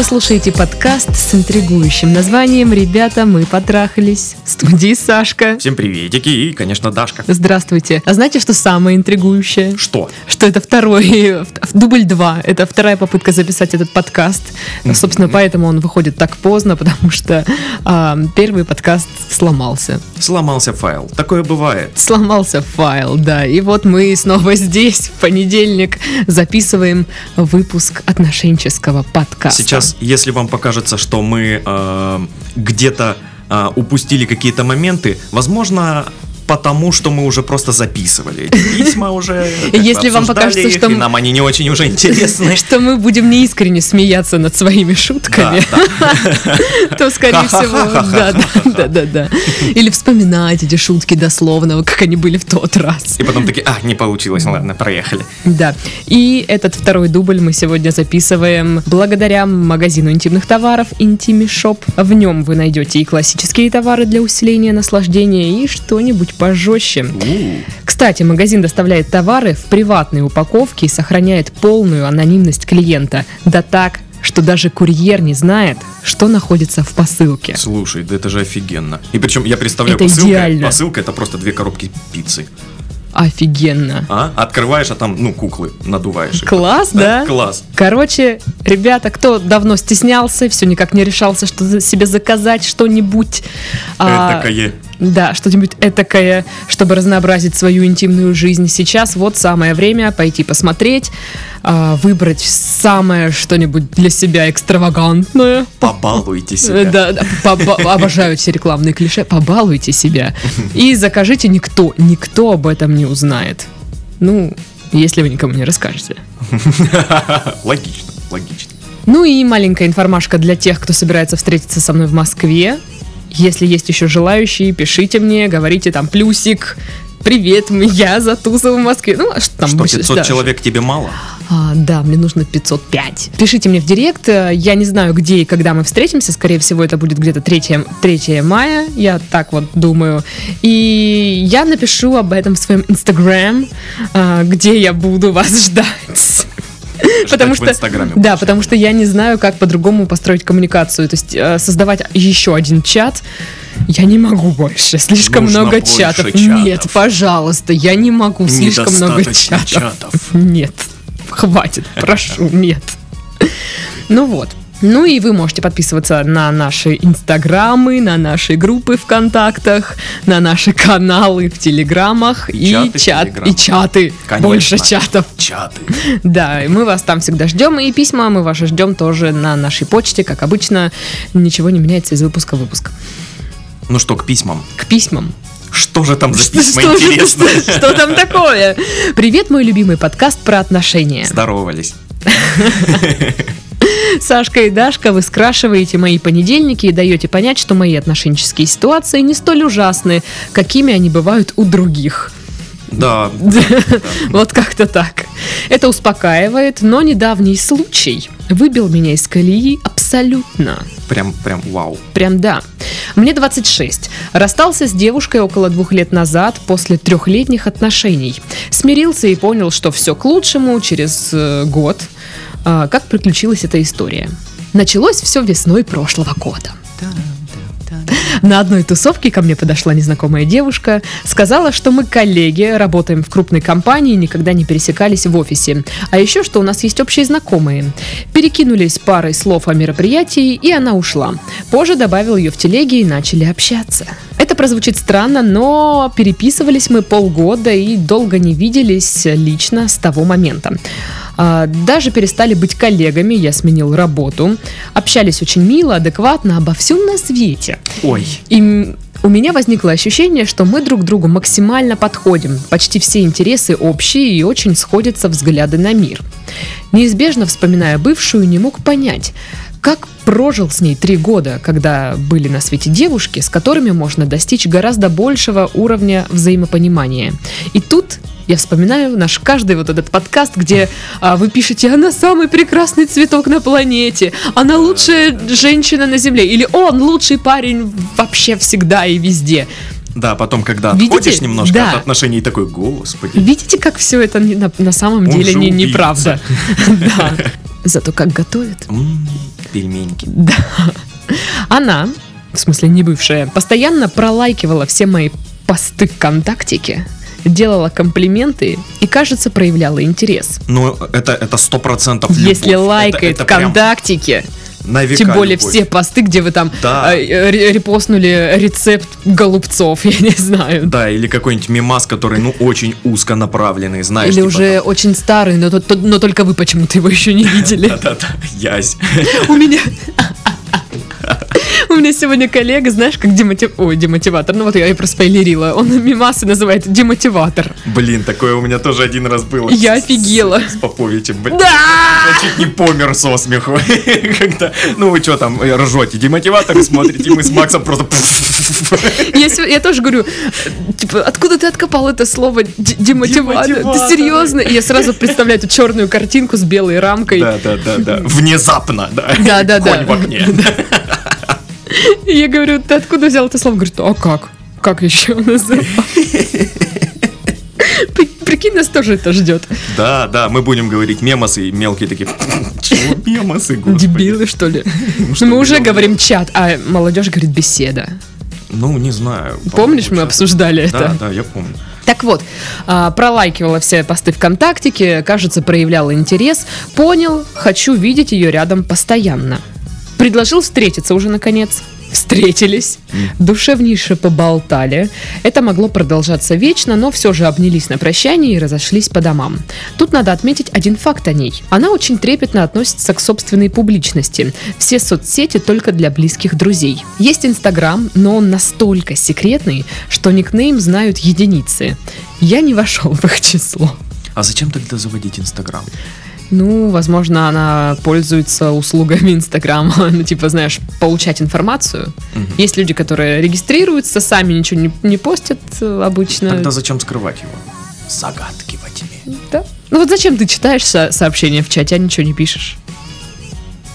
вы слушаете подкаст с интригующим названием «Ребята, мы потрахались». В студии Сашка. Всем приветики и, конечно, Дашка. Здравствуйте. А знаете, что самое интригующее? Что? Что это второй, дубль два. Это вторая попытка записать этот подкаст. Собственно, поэтому он выходит так поздно, потому что а, первый подкаст сломался. Сломался файл. Такое бывает. Сломался файл, да. И вот мы снова здесь в понедельник записываем выпуск отношенческого подкаста. Сейчас, если вам покажется, что мы э, где-то э, упустили какие-то моменты, возможно, потому что мы уже просто записывали эти письма уже. Если вам покажется, их, что и нам они не очень уже интересны. Что мы будем неискренне смеяться над своими шутками, то, скорее всего, да, да, да, да. Или вспоминать эти шутки дословно, как они были в тот раз. И потом такие, а, не получилось, ладно, проехали. Да. И этот второй дубль мы сегодня записываем благодаря магазину интимных товаров Intimi Shop. В нем вы найдете и классические товары для усиления наслаждения, и что-нибудь пожестче. Кстати, магазин доставляет товары в приватной упаковке и сохраняет полную анонимность клиента. Да так, что даже курьер не знает, что находится в посылке. Слушай, да это же офигенно. И причем я представляю, Это посылка, идеально. посылка это просто две коробки пиццы. Офигенно. А? Открываешь, а там, ну, куклы надуваешь. Класс, да? Класс. Короче, ребята, кто давно стеснялся, все никак не решался, что себе заказать что-нибудь. а, Этакое. Да, что-нибудь этакое, чтобы разнообразить свою интимную жизнь. Сейчас вот самое время пойти посмотреть, а, выбрать самое что-нибудь для себя экстравагантное. Побалуйте Э, себя. Да, да, поба- обожаю все рекламные клише. Побалуйте себя. И закажите никто, никто об этом не узнает. Ну, если вы никому не расскажете. Логично, логично. Ну и маленькая информашка для тех, кто собирается встретиться со мной в Москве. Если есть еще желающие, пишите мне, говорите там плюсик. Привет, я за тусом в Москве. Ну, а что там? Что, больше- 500 да, человек тебе мало? А, да, мне нужно 505. Пишите мне в директ. Я не знаю, где и когда мы встретимся. Скорее всего, это будет где-то 3, 3 мая. Я так вот думаю. И я напишу об этом в своем инстаграм, а, где я буду вас ждать. Потому что, Инстаграме да, потому что я не знаю, как по-другому построить коммуникацию. То есть э, создавать еще один чат я не могу больше. Слишком Нужно много чатов. чатов. Нет, пожалуйста, я не могу. Слишком много чатов. чатов. Нет, хватит, прошу, нет. Ну вот. Ну и вы можете подписываться на наши инстаграмы, на наши группы ВКонтактах, на наши каналы в Телеграмах и, чаты чат и Телеграмах. чаты. Конечно. Больше чатов. Чаты. Да, и мы вас там всегда ждем, и письма мы ваши ждем тоже на нашей почте, как обычно. Ничего не меняется из выпуска в выпуск. Ну что, к письмам. К письмам. Что же там за письма что- что там такое? Привет, мой любимый подкаст про отношения. Здоровались. Сашка и Дашка, вы скрашиваете мои понедельники и даете понять, что мои отношенческие ситуации не столь ужасны, какими они бывают у других. Да. Вот как-то так. Это успокаивает, но недавний случай выбил меня из колеи абсолютно. Прям, прям вау. Прям да. Мне 26. Расстался с девушкой около двух лет назад после трехлетних отношений. Смирился и понял, что все к лучшему через э, год. А, как приключилась эта история? Началось все весной прошлого года. На одной тусовке ко мне подошла незнакомая девушка, сказала, что мы коллеги, работаем в крупной компании, никогда не пересекались в офисе. А еще, что у нас есть общие знакомые. Перекинулись парой слов о мероприятии, и она ушла. Позже добавил ее в телеге и начали общаться. Это прозвучит странно, но переписывались мы полгода и долго не виделись лично с того момента. А, Даже перестали быть коллегами, я сменил работу. Общались очень мило, адекватно, обо всем на свете. Ой. И у меня возникло ощущение, что мы друг другу максимально подходим. Почти все интересы общие и очень сходятся взгляды на мир. Неизбежно вспоминая бывшую, не мог понять, как прожил с ней три года, когда были на свете девушки, с которыми можно достичь гораздо большего уровня взаимопонимания. И тут я вспоминаю наш каждый вот этот подкаст, где а, вы пишете, она самый прекрасный цветок на планете, она лучшая женщина на Земле, или он лучший парень вообще всегда и везде. Да, потом, когда Видите? отходишь немножко Да. от отношений, такой, господи. Видите, как все это на, на самом Он деле не, неправда? Да. Зато как готовят. Пельменьки. Да. Она, в смысле не бывшая, постоянно пролайкивала все мои посты ВКонтактике, делала комплименты и, кажется, проявляла интерес. Ну, это это сто процентов Если лайкает ВКонтактике, на века тем более любовь. все посты, где вы там Да. э, ре- репостнули рецепт голубцов, я не знаю. Да, или какой-нибудь мимас, который, ну, очень узко направленный, знаешь. Или типа уже очень старый, но, но только вы почему-то его еще не видели. там, Да-да-да, ясь. У меня... У меня сегодня коллега, знаешь, как демотив... Ой, демотиватор. Ну вот я и проспойлерила. Он мимасы называет демотиватор. Блин, такое у меня тоже один раз было. Я С- с- офигела. С Поповичем. Блин. Да! Я чуть не помер со смеху. Когда, ну вы что там, э, ржете, демотиваторы смотрите, мы с Максом просто... Я, я тоже говорю, типа, откуда ты откопал это слово демотиватор? Ты Демотиватор. серьезно? И я сразу представляю эту черную картинку с белой рамкой. Да, да, да, да. Внезапно, да. Да, да, да. Конь в окне. И я говорю, ты откуда взял это слово? Говорит, а как? Как еще называть? При- Прикинь, нас тоже это ждет. Да, да, мы будем говорить мемосы и мелкие такие. Чего мемосы, господи? Дебилы, что ли? Ну, Ну, мы уже говорим чат, а молодежь говорит беседа. Ну, не знаю. Помнишь, мы обсуждали сейчас. Да, это? да, я помню. Так вот, а, пролайкивала все посты ВКонтактике, кажется, проявляла интерес. Понял, хочу видеть ее рядом постоянно. Предложил встретиться уже наконец. Встретились, душевнейше поболтали. Это могло продолжаться вечно, но все же обнялись на прощание и разошлись по домам. Тут надо отметить один факт о ней. Она очень трепетно относится к собственной публичности. Все соцсети только для близких друзей. Есть Инстаграм, но он настолько секретный, что никнейм знают единицы. Я не вошел в их число. А зачем тогда заводить Инстаграм? Ну, возможно, она пользуется услугами Инстаграма, ну, типа, знаешь, получать информацию. Мгм. Есть люди, которые регистрируются, сами ничего не, не постят э, обычно. Тогда зачем скрывать его? Загадки во тьме. Да. Ну вот зачем ты читаешь со- сообщения в чате, а ничего не пишешь?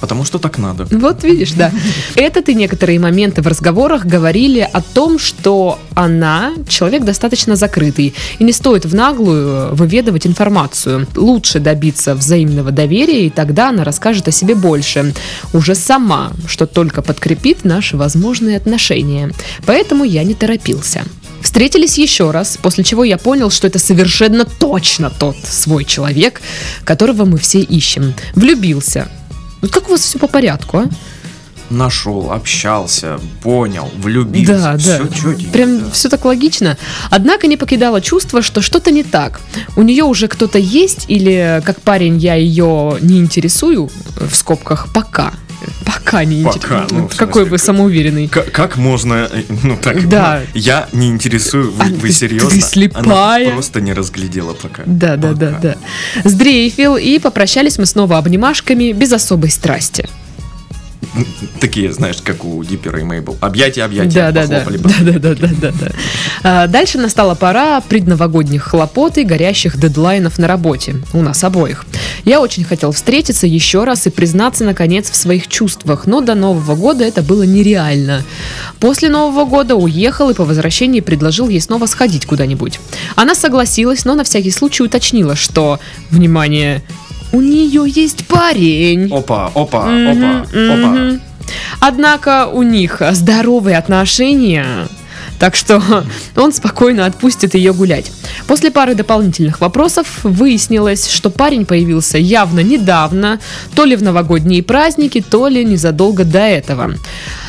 Потому что так надо. Вот видишь, да. Этот и некоторые моменты в разговорах говорили о том, что она человек достаточно закрытый, и не стоит в наглую выведывать информацию. Лучше добиться взаимного доверия, и тогда она расскажет о себе больше. Уже сама, что только подкрепит наши возможные отношения. Поэтому я не торопился. Встретились еще раз, после чего я понял, что это совершенно точно тот свой человек, которого мы все ищем. Влюбился. Вот как у вас все по порядку, а? Нашел, общался, понял, влюбился. Да, да. Все чётенько, Прям да. все так логично. Однако не покидало чувство, что что-то не так. У нее уже кто-то есть, или как парень я ее не интересую, в скобках пока. Пока не Пока, интересую. ну, Какой смысле, вы как- самоуверенный. К- Как можно, э, ну так, Да. ну, я не интересую, вы, А вы серьезно? ты слепая. Она просто не разглядела пока. Да, да, да, Пока. да. Сдрейфил, и попрощались мы снова обнимашками, без особой страсти. Такие, знаешь, как у Диппера и Мейбл. Объятия, объятия, Да, да, да, да, да, да, да, да, да. А, Дальше настала пора предновогодних хлопот и горящих дедлайнов на работе. У нас обоих. Я очень хотел встретиться еще раз и признаться, наконец, в своих чувствах, но до Нового года это было нереально. После Нового года уехал и по возвращении предложил ей снова сходить куда-нибудь. Она согласилась, но на всякий случай уточнила, что, внимание, у нее есть парень. Опа, опа, Мгм, опа, опа. мгм. Однако у них здоровые отношения, так что он спокойно отпустит ее гулять. После пары дополнительных вопросов выяснилось, что парень появился явно недавно, то ли в новогодние праздники, то ли незадолго до этого.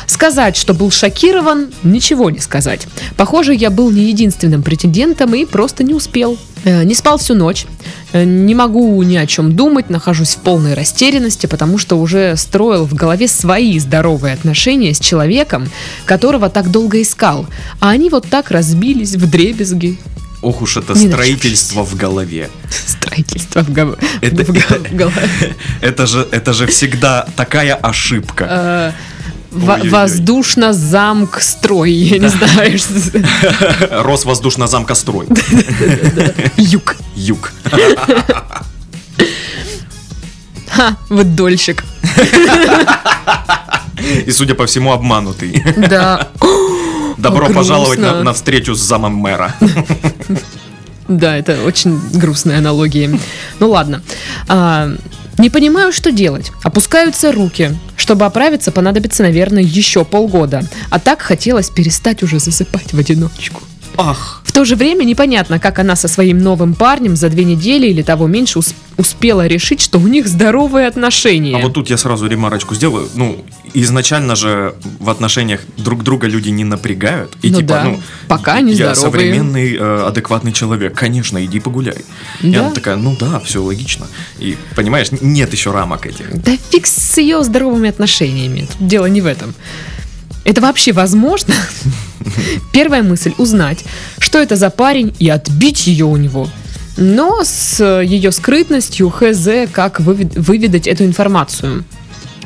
Сказать, что был шокирован, ничего не сказать. Похоже, я был не единственным претендентом и просто не успел. Э, Не спал всю ночь, Э, не могу ни о чем думать, нахожусь в полной растерянности, потому что уже строил в голове свои здоровые отношения с человеком, которого так долго искал. А они вот так разбились в дребезги. Ох уж это Не строительство в голове. Строительство в, гов- Это- в го- в голове. Это же, это же всегда такая ошибка. Э, во- Ой-ой-ой. Воздушно-замк строй, я не знаю. что- Росвоздушно-замкострой. Юг. Юг. Ха, вот дольщик. И, судя по всему, обманутый. Да. Добро пожаловать на, на встречу с замом мэра. Да, это очень грустные аналогии. Ну ладно. А, Не понимаю, что делать. Опускаются руки. Чтобы оправиться, понадобится, наверное, еще полгода. А так хотелось перестать уже засыпать в одиночку. Ах, В то же время непонятно, как она со своим новым парнем за две недели или того меньше ус- успела решить, что у них здоровые отношения. а вот тут я сразу ремарочку сделаю. Ну, изначально же в отношениях друг друга люди не напрягают. И Ну типа, да, ну, пока они я здоровые. современный э, адекватный человек. Конечно, иди погуляй. И Да. она такая, ну да, все логично. И понимаешь, нет еще рамок этих. Да фиг с ее здоровыми отношениями. Тут дело не в этом. Это вообще возможно? Первая мысль – узнать, что это за парень и отбить ее у него. Но с ее скрытностью хз, как вывед- выведать эту информацию.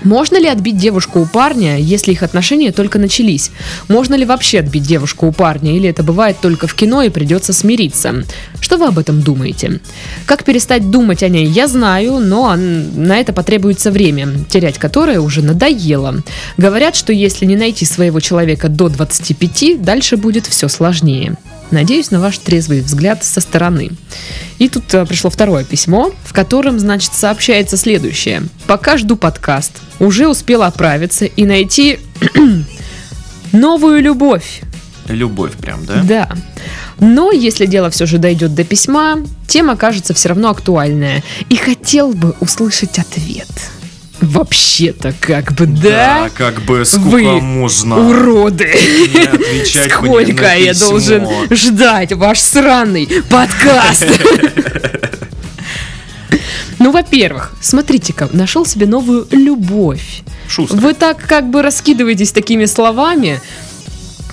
Можно ли отбить девушку у парня, если их отношения только начались? Можно ли вообще отбить девушку у парня, или это бывает только в кино и придется смириться? Что вы об этом думаете? Как перестать думать о ней, я знаю, но на это потребуется время, терять которое уже надоело. Говорят, что если не найти своего человека до 25, дальше будет все сложнее. Надеюсь на ваш трезвый взгляд со стороны. И тут э, пришло второе письмо, в котором, значит, сообщается следующее. Пока жду подкаст, уже успела оправиться и найти новую любовь. Любовь прям, да? Да. Но если дело все же дойдет до письма, тема кажется все равно актуальная. И хотел бы услышать ответ. Вообще-то, как бы, да? как бы сколько Вы можно Уроды! Сколько я должен ждать ваш сраный подкаст? Ну, во-первых, смотрите-ка, нашел себе новую любовь. Шустро. Вы так как бы раскидываетесь такими словами,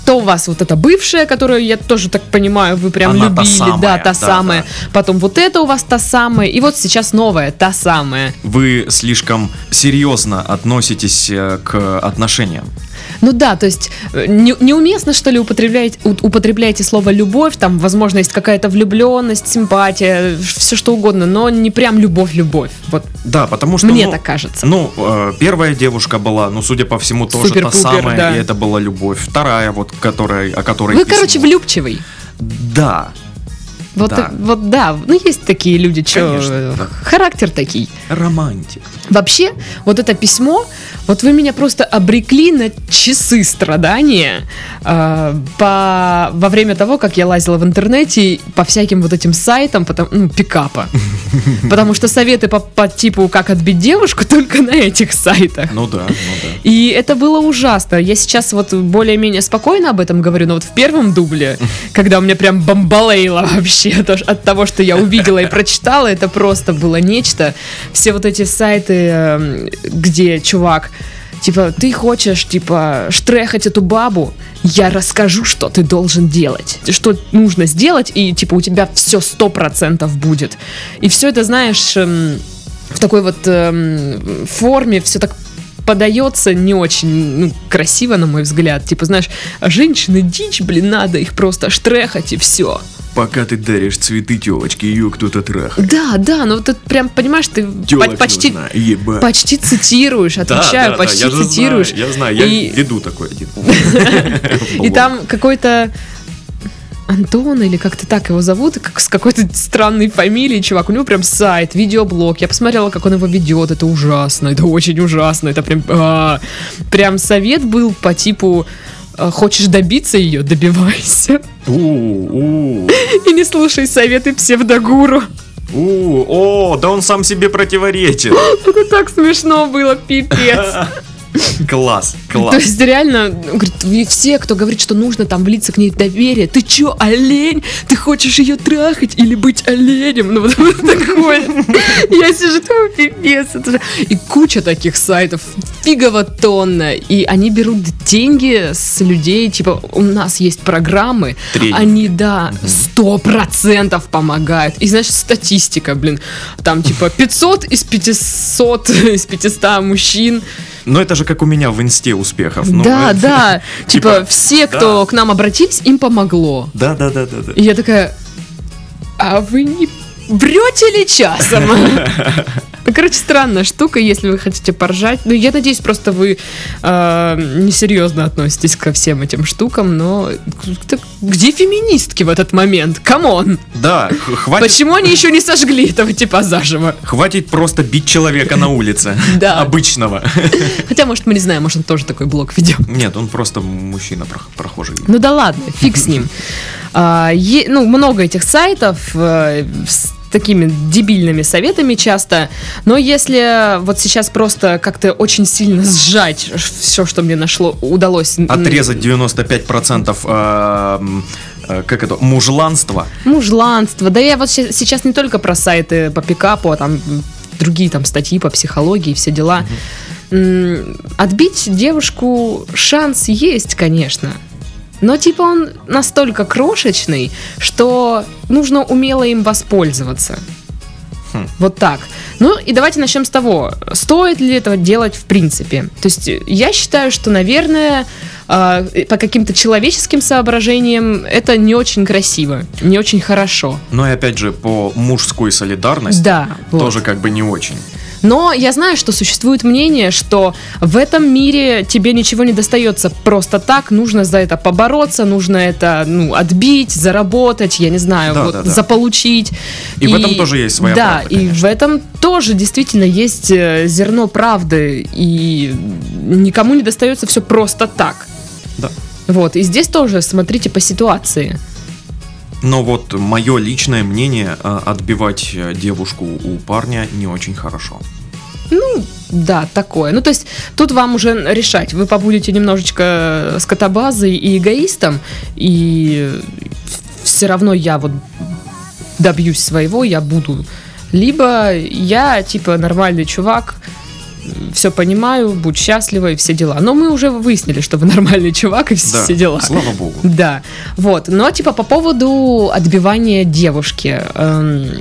то у вас вот эта бывшая, которую я тоже так понимаю, вы прям Она та любили, самая, да, та да, самая. Потом вот это у вас та самая, и вот сейчас новая, та самая. Вы слишком серьезно относитесь э, к отношениям. Ну да, то есть э, не- неуместно, что ли, употреблять, употребляете слово любовь, там, возможно, есть какая-то влюбленность, симпатия, все что угодно, но не прям любовь-любовь. Вот Да, потому что... мне ну, так кажется. Ну, э, первая девушка была, ну, судя по всему, тоже та самая, да. и это была любовь. Вторая, вот, которая, о которой Вы, письмо. короче, влюбчивый. Да, Вот Да. вот да, ну есть такие люди, что Конечно, да. характер такой. романтик. Вообще, вот это письмо, вот вы меня просто обрекли на часы страдания э, по, во время того, как я лазила в интернете по всяким вот этим сайтам, потом, ну, пикапа. Потому что советы по, по типу, как отбить девушку, только на этих сайтах. Ну да, ну да. И это было ужасно. Я сейчас вот более-менее спокойно об этом говорю, но вот в первом дубле, когда у меня прям бомбалейло вообще от того, что я увидела и прочитала, это просто было нечто. Все вот эти сайты, эм, где чувак Типа, ты хочешь, типа, штрехать эту бабу, я расскажу, что ты должен делать. Что нужно сделать, и, типа, у тебя все сто процентов будет. И все это, знаешь, эм, в такой вот эм, форме, все так подается не очень ну, красиво, на мой взгляд. Типа, знаешь, женщины дичь, блин, надо их просто штрехать и все. Пока ты даришь цветы телочке, ее кто-то трахает. Да, да, ну вот это прям, понимаешь, ты по- почти, нужна, ебать. почти цитируешь, Да, отвечаю, да, да, почти я же цитируешь. Знаю, я знаю, я И- веду такой один. И там какой-то Антон или как-то так его зовут, как с какой-то странной фамилией, чувак. У него прям сайт, видеоблог. Я посмотрела, как он его ведет. Это ужасно, это очень ужасно. Это прям... а. Прям совет был по типу Хочешь добиться ее, добивайся. У, у, И не слушай советы псевдогуру. у, о, да он сам себе противоречит. Это так смешно было, пипец. Класс, То класс. есть реально, говорит, все, кто говорит, что нужно там влиться к ней в доверие, ты чё, олень? Ты хочешь ее трахать или быть оленем? Ну вот, вот такое. Я сижу, думаю, пипец. И куча таких сайтов, фигово тонна. И они берут деньги с людей, типа, у нас есть программы, они, да, сто процентов помогают. И, знаешь, статистика, блин, там, типа, 500 из 500, из 500 мужчин Но это же как у меня в инсте успехов. Ну, да, это- да. Типа, типа, все, кто к нам обратились, им помогло. Да, да, да, да, да. И я такая, а вы не врете ли часом? Ну, короче, странная штука, если вы хотите поржать. Ну, я надеюсь, просто вы э, несерьезно относитесь ко всем этим штукам, но так где феминистки в этот момент? Come on! Да, хватит, Почему они еще не сожгли этого типа заживо? хватит просто бить человека на улице. Да. Обычного. Хотя, может, мы не знаем, может, он тоже такой блог ведет. Нет, он просто мужчина прох- прохожий. Ну да ладно, фиг с ним. А, ну, много этих сайтов э, такими дебильными советами часто, но если вот сейчас просто как-то очень сильно сжать все, что мне нашло, удалось... Отрезать 95% э, м, э, как это, мужланства. Мужланство. Да я вот се- сейчас не только про сайты по пикапу, а там другие там статьи по психологии, все дела. М, Отбить девушку шанс есть, конечно. Но типа он настолько крошечный, что нужно умело им воспользоваться. Хм. Вот так. Ну и давайте начнем с того, стоит ли этого делать в принципе. То есть э, я считаю, что, наверное, э, по каким-то человеческим соображениям это не очень красиво, не очень хорошо. Но и опять же, по мужской солидарности Да, вот. тоже как бы не очень. Но я знаю, что существует мнение, что в этом мире тебе ничего не достается просто так, нужно за это побороться, нужно это ну, отбить, заработать, я не знаю, Да, вот, да, да. заполучить. И в этом тоже есть своя Да, правда, и конечно. в этом тоже действительно есть э, зерно правды, и никому не достается все просто так. Да. Вот, и здесь тоже смотрите по ситуации. Но вот мое личное мнение, э, отбивать э, девушку у парня не очень хорошо. Ну, да, такое. Ну, то есть, тут вам уже решать. Вы побудете немножечко скотобазой и эгоистом, и все равно я вот добьюсь своего, я буду. Либо я, типа, нормальный чувак, все понимаю, будь счастлива и все дела. Но мы уже выяснили, что вы нормальный чувак и все, Да, все дела. слава богу. Да, вот. Но типа по поводу отбивания девушки. эм,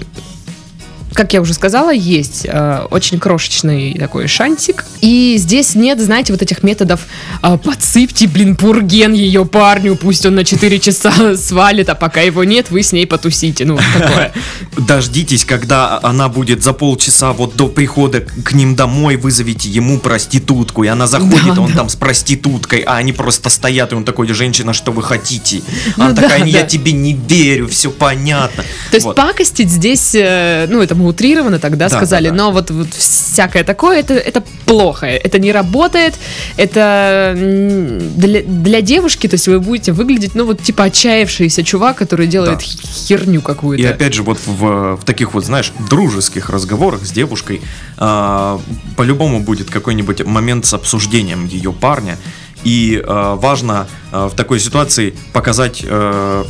как я уже сказала, есть э, очень крошечный такой шантик. И здесь нет, знаете, вот этих методов э, подсыпьте, блин, пурген ее парню, пусть он на 4 часа свалит, а пока его нет, вы с ней потусите. Ну, такое. Дождитесь, когда она будет за полчаса вот до прихода к ним домой, вызовите ему проститутку, и она заходит, Да, он да. там с проституткой, а они просто стоят, и он такой, женщина, что вы хотите? Ну Она да, такая, я да. тебе не верю, все понятно. То есть Вот. пакостить здесь, э, ну, это мы утрированно тогда Да, сказали, да, да. но вот, вот всякое такое, это, это плохо, это не работает, это для, для девушки, то есть вы будете выглядеть, ну, вот типа отчаявшийся чувак, который делает Да. херню какую-то. И опять же, вот в, в таких вот, знаешь, дружеских разговорах с девушкой а, по-любому будет какой-нибудь момент с обсуждением ее парня. И а, важно а, в такой ситуации показать, а,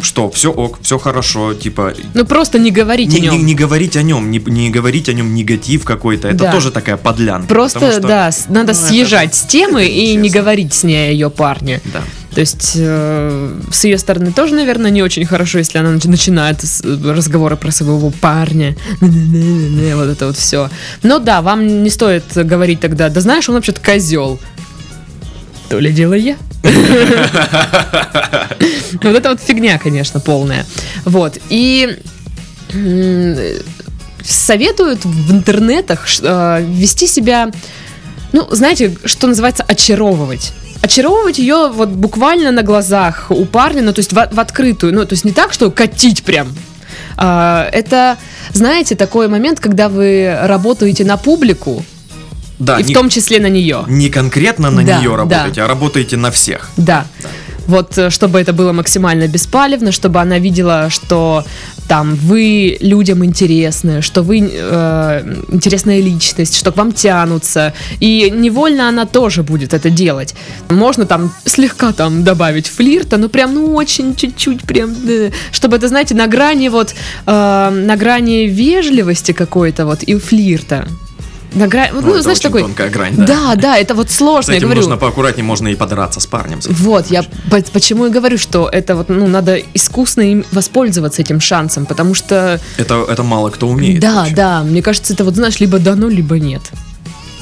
что все ок, все хорошо, типа Ну, просто не говорить не, о нем. не- не говорить о нем, не, не говорить о нем негатив какой-то. Это Да. тоже такая подлянка. Просто, что- да, с- надо ну, это съезжать с темы это и не нечестно. говорить с ней о ее парне. Да. То есть э, с ее стороны тоже, наверное, не очень хорошо, если она нач- начинает разговоры про своего парня. Вот это вот все. Но да, вам не стоит говорить тогда, да знаешь, он вообще-то козел. То ли дело я. Вот это вот фигня, конечно, полная. Вот. И советуют в интернетах э, вести себя, ну, знаете, что называется, очаровывать. Очаровывать ее вот буквально на глазах у парня, ну, то есть в, в открытую, ну, то есть не так, что катить прям. А, это, знаете, такой момент, когда вы работаете на публику, Да, и в не, том числе на нее. не конкретно на Да, нее да. работаете, а работаете на всех. Да. Вот, э, чтобы это было максимально беспалевно, чтобы она видела, что там вы людям интересны, что вы э, интересная личность, что к вам тянутся. И невольно она тоже будет это делать. Можно там слегка там добавить флирта, но прям, ну, очень чуть-чуть прям, э, чтобы это, знаете, на грани вот, э, на грани вежливости какой-то вот и флирта. На грани, Ну, ну, это знаешь, очень такой... тонкая грань, да. Да, да, это вот сложно, я говорю. нужно поаккуратнее, можно и подраться с парнем. Вот, я по- почему и говорю, что это вот, ну, надо искусно им воспользоваться этим шансом, потому что, Это, это мало кто умеет. да, вообще. да, мне кажется, это вот, знаешь, либо дано, либо нет.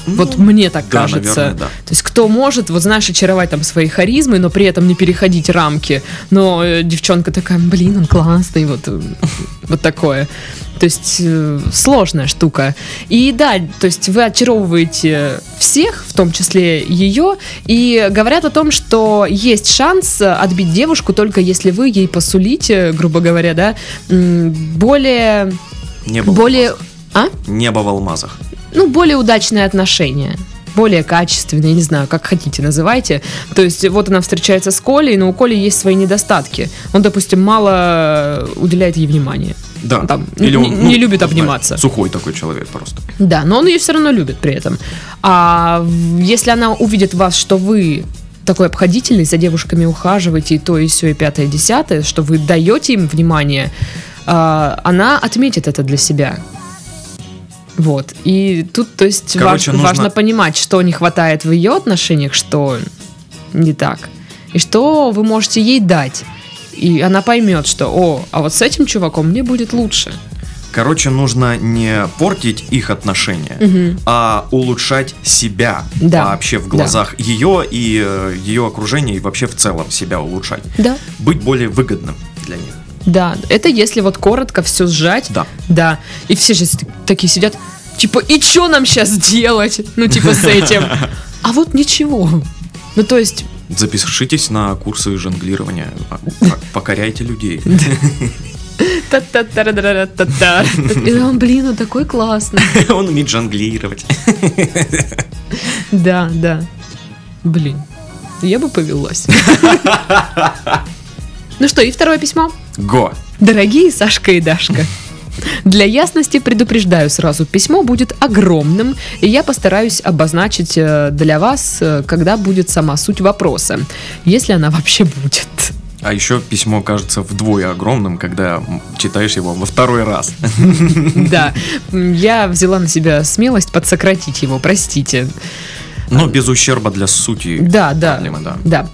Вот мне так да, кажется. наверное, да. То есть кто может, вот знаешь, очаровать там своей харизмой, но при этом не переходить рамки. Но э, девчонка такая, блин, он классный, вот, э, вот такое. То есть э, сложная штука. И да, то есть вы очаровываете всех, в том числе ее, и говорят о том, что есть шанс отбить девушку только если вы ей посулите, грубо говоря, да, более, Небо в более, а? Небо в алмазах. Ну, более удачные отношения. Более качественные, я не знаю, как хотите, называйте. То есть, вот она встречается с Колей, но у Коли есть свои недостатки. Он, допустим, мало уделяет ей внимания. Да. Там, не- не любит обниматься. Сухой такой человек просто. Да, но он ее все равно любит при этом. А если она увидит вас, что вы такой обходительный, за девушками ухаживаете, и то, и все, и пятое, и десятое, что вы даете им внимание, а, она отметит это для себя. Вот. И тут, то есть, Короче, важ- нужно- важно понимать, что не хватает в ее отношениях, что не так. И что вы можете ей дать. И она поймет, что, о, а вот с этим чуваком мне будет лучше. Короче, нужно не портить их отношения, Мгм. а улучшать себя Да. вообще в Да. глазах ее и э, ее окружения и вообще в целом себя улучшать. Да. Быть более выгодным для них. Да, это если вот коротко все сжать. Да. Да. И все сейчас такие сидят, типа, и что нам сейчас делать? Ну, типа, с этим. А вот ничего. Ну, то есть, Запишитесь на курсы жонглирования, по- покоряйте людей. И он, блин, он такой классный. Он умеет жонглировать. Да, да. Блин, я бы повелась. Ну что, и второе письмо. Го. Дорогие Сашка и Дашка, для ясности предупреждаю сразу, письмо будет огромным, и я постараюсь обозначить э, для вас, э, когда будет сама суть вопроса, если она вообще будет. А еще письмо кажется вдвое огромным, когда читаешь его во второй раз. Да, я взяла на себя смелость подсократить его, простите. Но без ущерба для сути Да, да. проблемы, да. Да.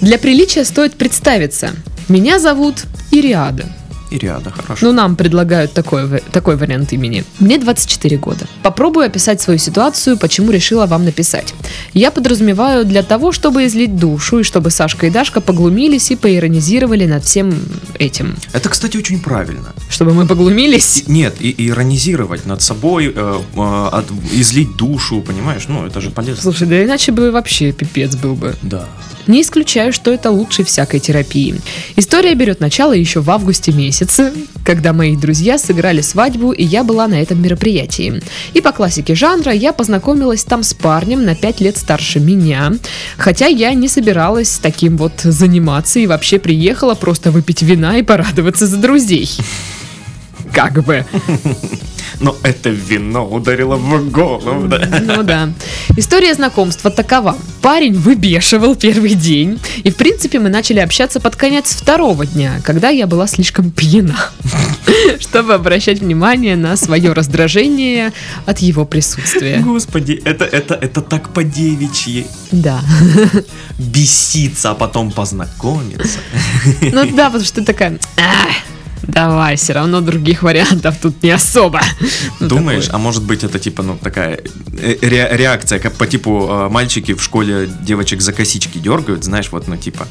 Для приличия стоит представиться. Меня зовут Ириада. И ряда, хорошо. Ну, нам предлагают такой, такой вариант имени. Мне 24 года. Попробую описать свою ситуацию, почему решила вам написать. Я подразумеваю для того, чтобы излить душу, и чтобы Сашка и Дашка поглумились и поиронизировали над всем этим. Это, кстати, очень правильно. Чтобы мы поглумились. И- Нет, и иронизировать над собой, э, э, от- излить душу, понимаешь? Ну, это же полезно. Слушай, да иначе бы вообще пипец был бы. Да. Не исключаю, что это лучше всякой терапии. История берет начало еще в августе месяце, когда мои друзья сыграли свадьбу, и я была на этом мероприятии. И по классике жанра я познакомилась там с парнем на 5 лет старше меня, хотя я не собиралась таким вот заниматься и вообще приехала просто выпить вина и порадоваться за друзей. Как бы. Но это вино ударило в голову, да. Ну да. История знакомства такова. Парень выбешивал первый день, и в принципе мы начали общаться под конец второго дня, когда я была слишком пьяна, чтобы обращать внимание на свое раздражение от его присутствия. Господи, это, это, это так по-девичьи. Да. Беситься, а потом познакомиться. Ну да, потому что ты такая... «Ах, Давай, все равно других вариантов тут не особо. Ну, Думаешь, а может быть это типа, ну, такая э, ре- реакция, как по типу э, мальчики в школе девочек за косички дергают, знаешь, вот, ну, типа.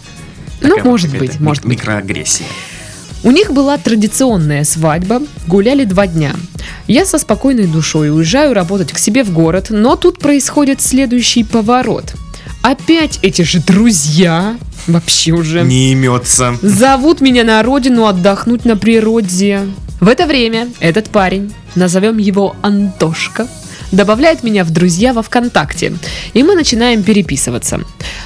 Ну, вот может какая-то быть, мик- может быть. Микроагрессия. У них была традиционная свадьба, гуляли два дня. Я со спокойной душой уезжаю работать к себе в город, но тут происходит следующий поворот. Опять эти же друзья, вообще уже, Не имется. зовут меня на родину отдохнуть на природе. В это время этот парень, назовем его Антошка, добавляет меня в друзья во ВКонтакте, и мы начинаем переписываться.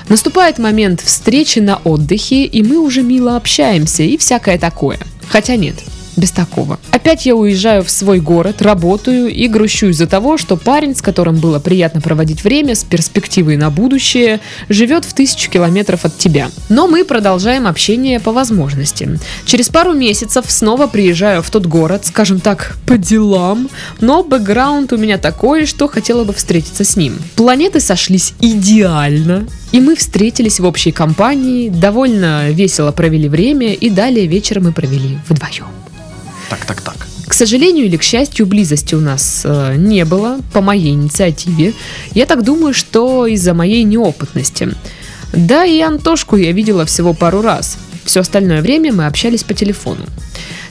Наступает момент встречи на отдыхе, и мы уже мило общаемся и всякое такое. Хотя нет, без такого. Опять я уезжаю в свой город, работаю и грущу из-за того, что парень, с которым было приятно проводить время, с перспективой на будущее, живет в тысячу километров от тебя. Но мы продолжаем общение по возможности. Через пару месяцев снова приезжаю в тот город, скажем так, по делам, но бэкграунд у меня такой, что хотела бы встретиться с ним. Планеты сошлись идеально, и мы встретились в общей компании, довольно весело провели время, и далее вечер мы провели вдвоем. Так, так, так. К сожалению или к счастью, близости у нас э, не было по моей инициативе. Я так думаю, что из-за моей неопытности. Да, и Антошку я видела всего пару раз. Все остальное время мы общались по телефону.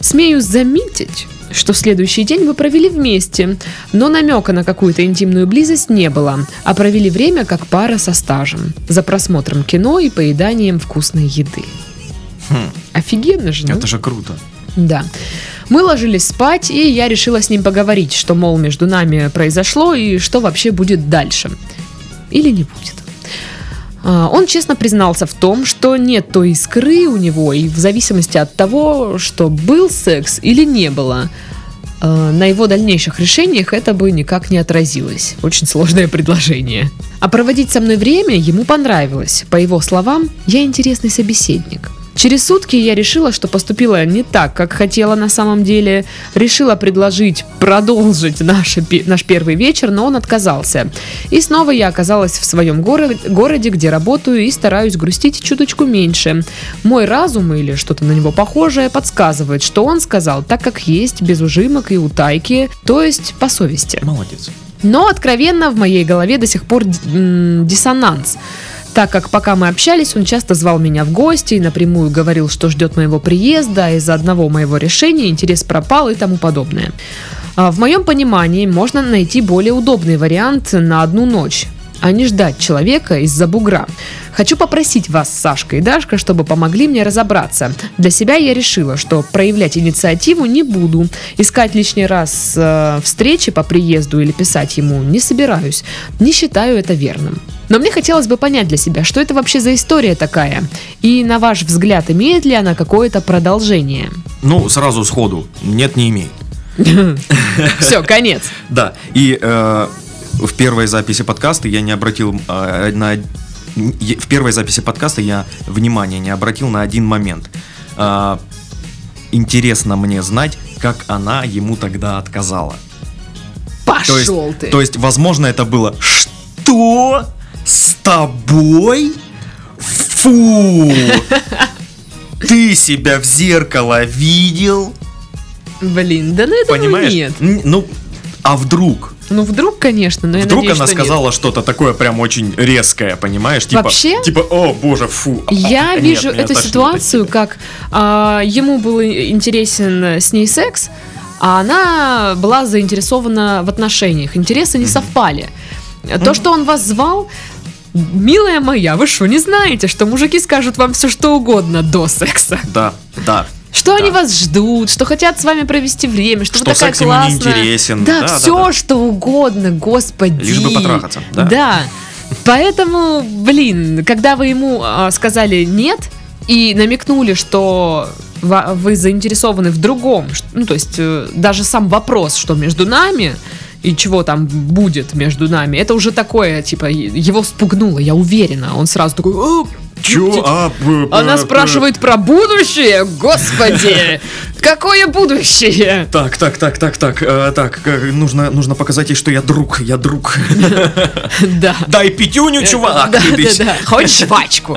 Смею заметить, что следующий день мы провели вместе, но намека на какую-то интимную близость не было, а провели время как пара со стажем, за просмотром кино и поеданием вкусной еды. Хм, Офигенно же, ну? это же круто. Да. Мы ложились спать, и я решила с ним поговорить, что, мол, между нами произошло и что вообще будет дальше. Или не будет. А, Он честно признался в том, что нет той искры у него, и в зависимости от того, что был секс или не было, э, на его дальнейших решениях это бы никак не отразилось. Очень сложное предложение. А проводить со мной время ему понравилось. По его словам, я интересный собеседник. Через сутки я решила, что поступила не так, как хотела на самом деле. Решила предложить продолжить наш, наш первый вечер, но он отказался. И снова я оказалась в своем горо- городе, где работаю и стараюсь грустить чуточку меньше. Мой разум или что-то на него похожее подсказывает, что он сказал так, как есть, без ужимок и утайки, то есть по совести. Молодец. Но откровенно в моей голове до сих пор диссонанс. Так как пока мы общались, он часто звал меня в гости и напрямую говорил, что ждет моего приезда, из-за одного моего решения интерес пропал и тому подобное. А В моем понимании можно найти более удобный вариант на одну ночь, а не ждать человека из-за бугра. Хочу попросить вас, Сашка и Дашка, чтобы помогли мне разобраться. Для себя я решила, что проявлять инициативу не буду. Искать лишний раз э, встречи по приезду или писать ему не собираюсь. Не считаю это верным. Но мне хотелось бы понять для себя, что это вообще за история такая. И на ваш взгляд, имеет ли она какое-то продолжение? Ну, сразу сходу. Нет, не имеет. Все, конец. Да, и э, в первой записи подкаста я не обратил э, на... В первой записи подкаста я внимания не обратил на один момент. А, интересно мне знать, как она ему тогда отказала. То есть, Пошел ты. то есть, возможно, это было «Что? С тобой? Фу! Ты себя в зеркало видел?» Блин, да ну этого Понимаешь? нет. Ну, а вдруг? Ну вдруг, конечно, но я Вдруг надеюсь, она что нет. сказала что-то такое прям очень резкое, понимаешь? Типа, Вообще? Типа, о боже, фу. Я Нет, вижу меня эту ситуацию как а, ему был интересен с ней секс, а она была заинтересована в отношениях. Интересы не совпали. То, что он вас звал, милая моя, вы что, не знаете, что мужики скажут вам все что угодно до секса? Да, да. Что Да. они вас ждут, что хотят с вами провести время, что, Что вы такая секс ему не классная. интересен. Да, Да, да, все да. что угодно, господи. Лишь бы потрахаться, да. Да. Поэтому, блин, когда вы ему а, сказали нет и намекнули, что вы заинтересованы в другом, ну то есть э, даже сам вопрос, что между нами и чего там будет между нами, это уже такое, типа, его спугнуло, я уверена. Он сразу такой, «О, Чё? А, б- б- она б- спрашивает про будущее? Господи! Какое будущее? Так, так, так, так, так, э, так, э, нужно, нужно показать ей, что я друг, я друг. Да. Дай пятюню, чувак. Да, да, да. Хочешь жвачку?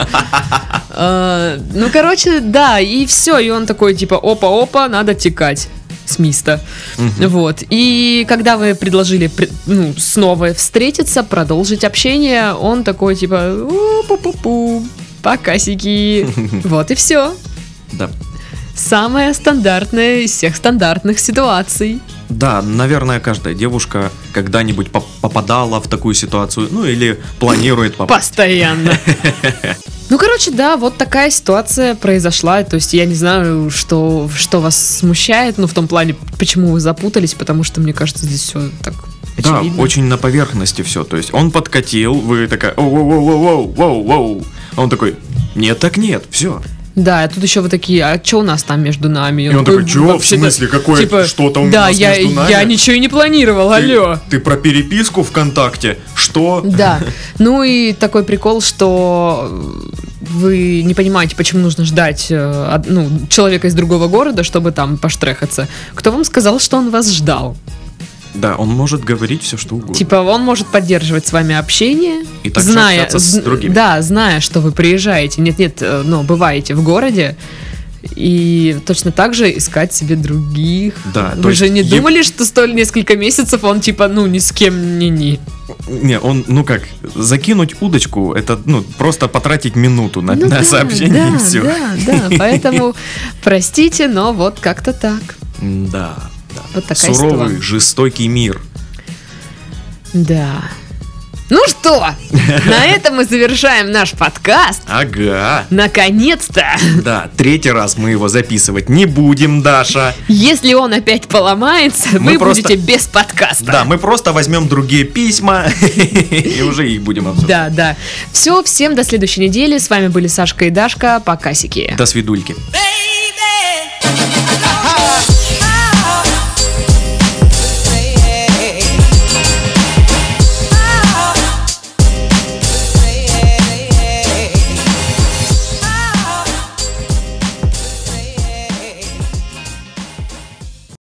Э, Ну, короче, да, и все. И он такой, типа, опа-опа, надо текать с места. Вот. И когда вы предложили ну, снова встретиться, продолжить общение, он такой, типа, «У, пу-пу-пу, покасики. Вот и все. Да. Самая стандартная из всех стандартных ситуаций. Да, наверное, каждая девушка когда-нибудь поп- попадала в такую ситуацию, ну или планирует попасть. Постоянно. Ну, короче, да, вот такая ситуация произошла. То есть я не знаю, что, что вас смущает, но в том плане, почему вы запутались, потому что, мне кажется, здесь все так Да, очень на поверхности все. То есть он подкатил, вы такая, оу воу воу воу воу воу А он такой, нет, так нет, все. Да, а тут еще вы такие, а что у нас там между нами? И он такой, чё? В «Вообще-то, смысле? Какое что-то у Да, нас я, между нами?» я ничего и не планировал, алло. Ты, ты про переписку ВКонтакте? Что? Да. Ну и такой прикол, что вы не понимаете, почему нужно ждать э, ну, человека из другого города, чтобы там поштрехаться. Кто вам сказал, что он вас ждал? Да, он может говорить все, что угодно. Типа он может поддерживать с вами общение, И также зная, с другими. да, зная, что вы приезжаете, нет, нет, э, ну бываете в городе, И точно так же искать себе других. Да, Вы же не е- думали, что столь несколько месяцев он типа, ну, ни с кем не не. Не, он, ну как, закинуть удочку, это, ну, просто потратить минуту на, Ну на да, сообщение да, и все. Да, да, поэтому простите, но вот как-то так. Да. Вот такая Суровый, ситуация. жестокий мир. Да. Ну что, на этом мы завершаем наш подкаст. Ага. Наконец-то! Да, третий раз мы его записывать не будем, Даша. Если он опять поломается, Мы вы просто- будете без подкаста. Да, мы просто возьмем другие письма и уже их будем обсуждать. Да, да. Все, всем до следующей недели. С вами были Сашка и Дашка. Покасики. До свидульки. baby.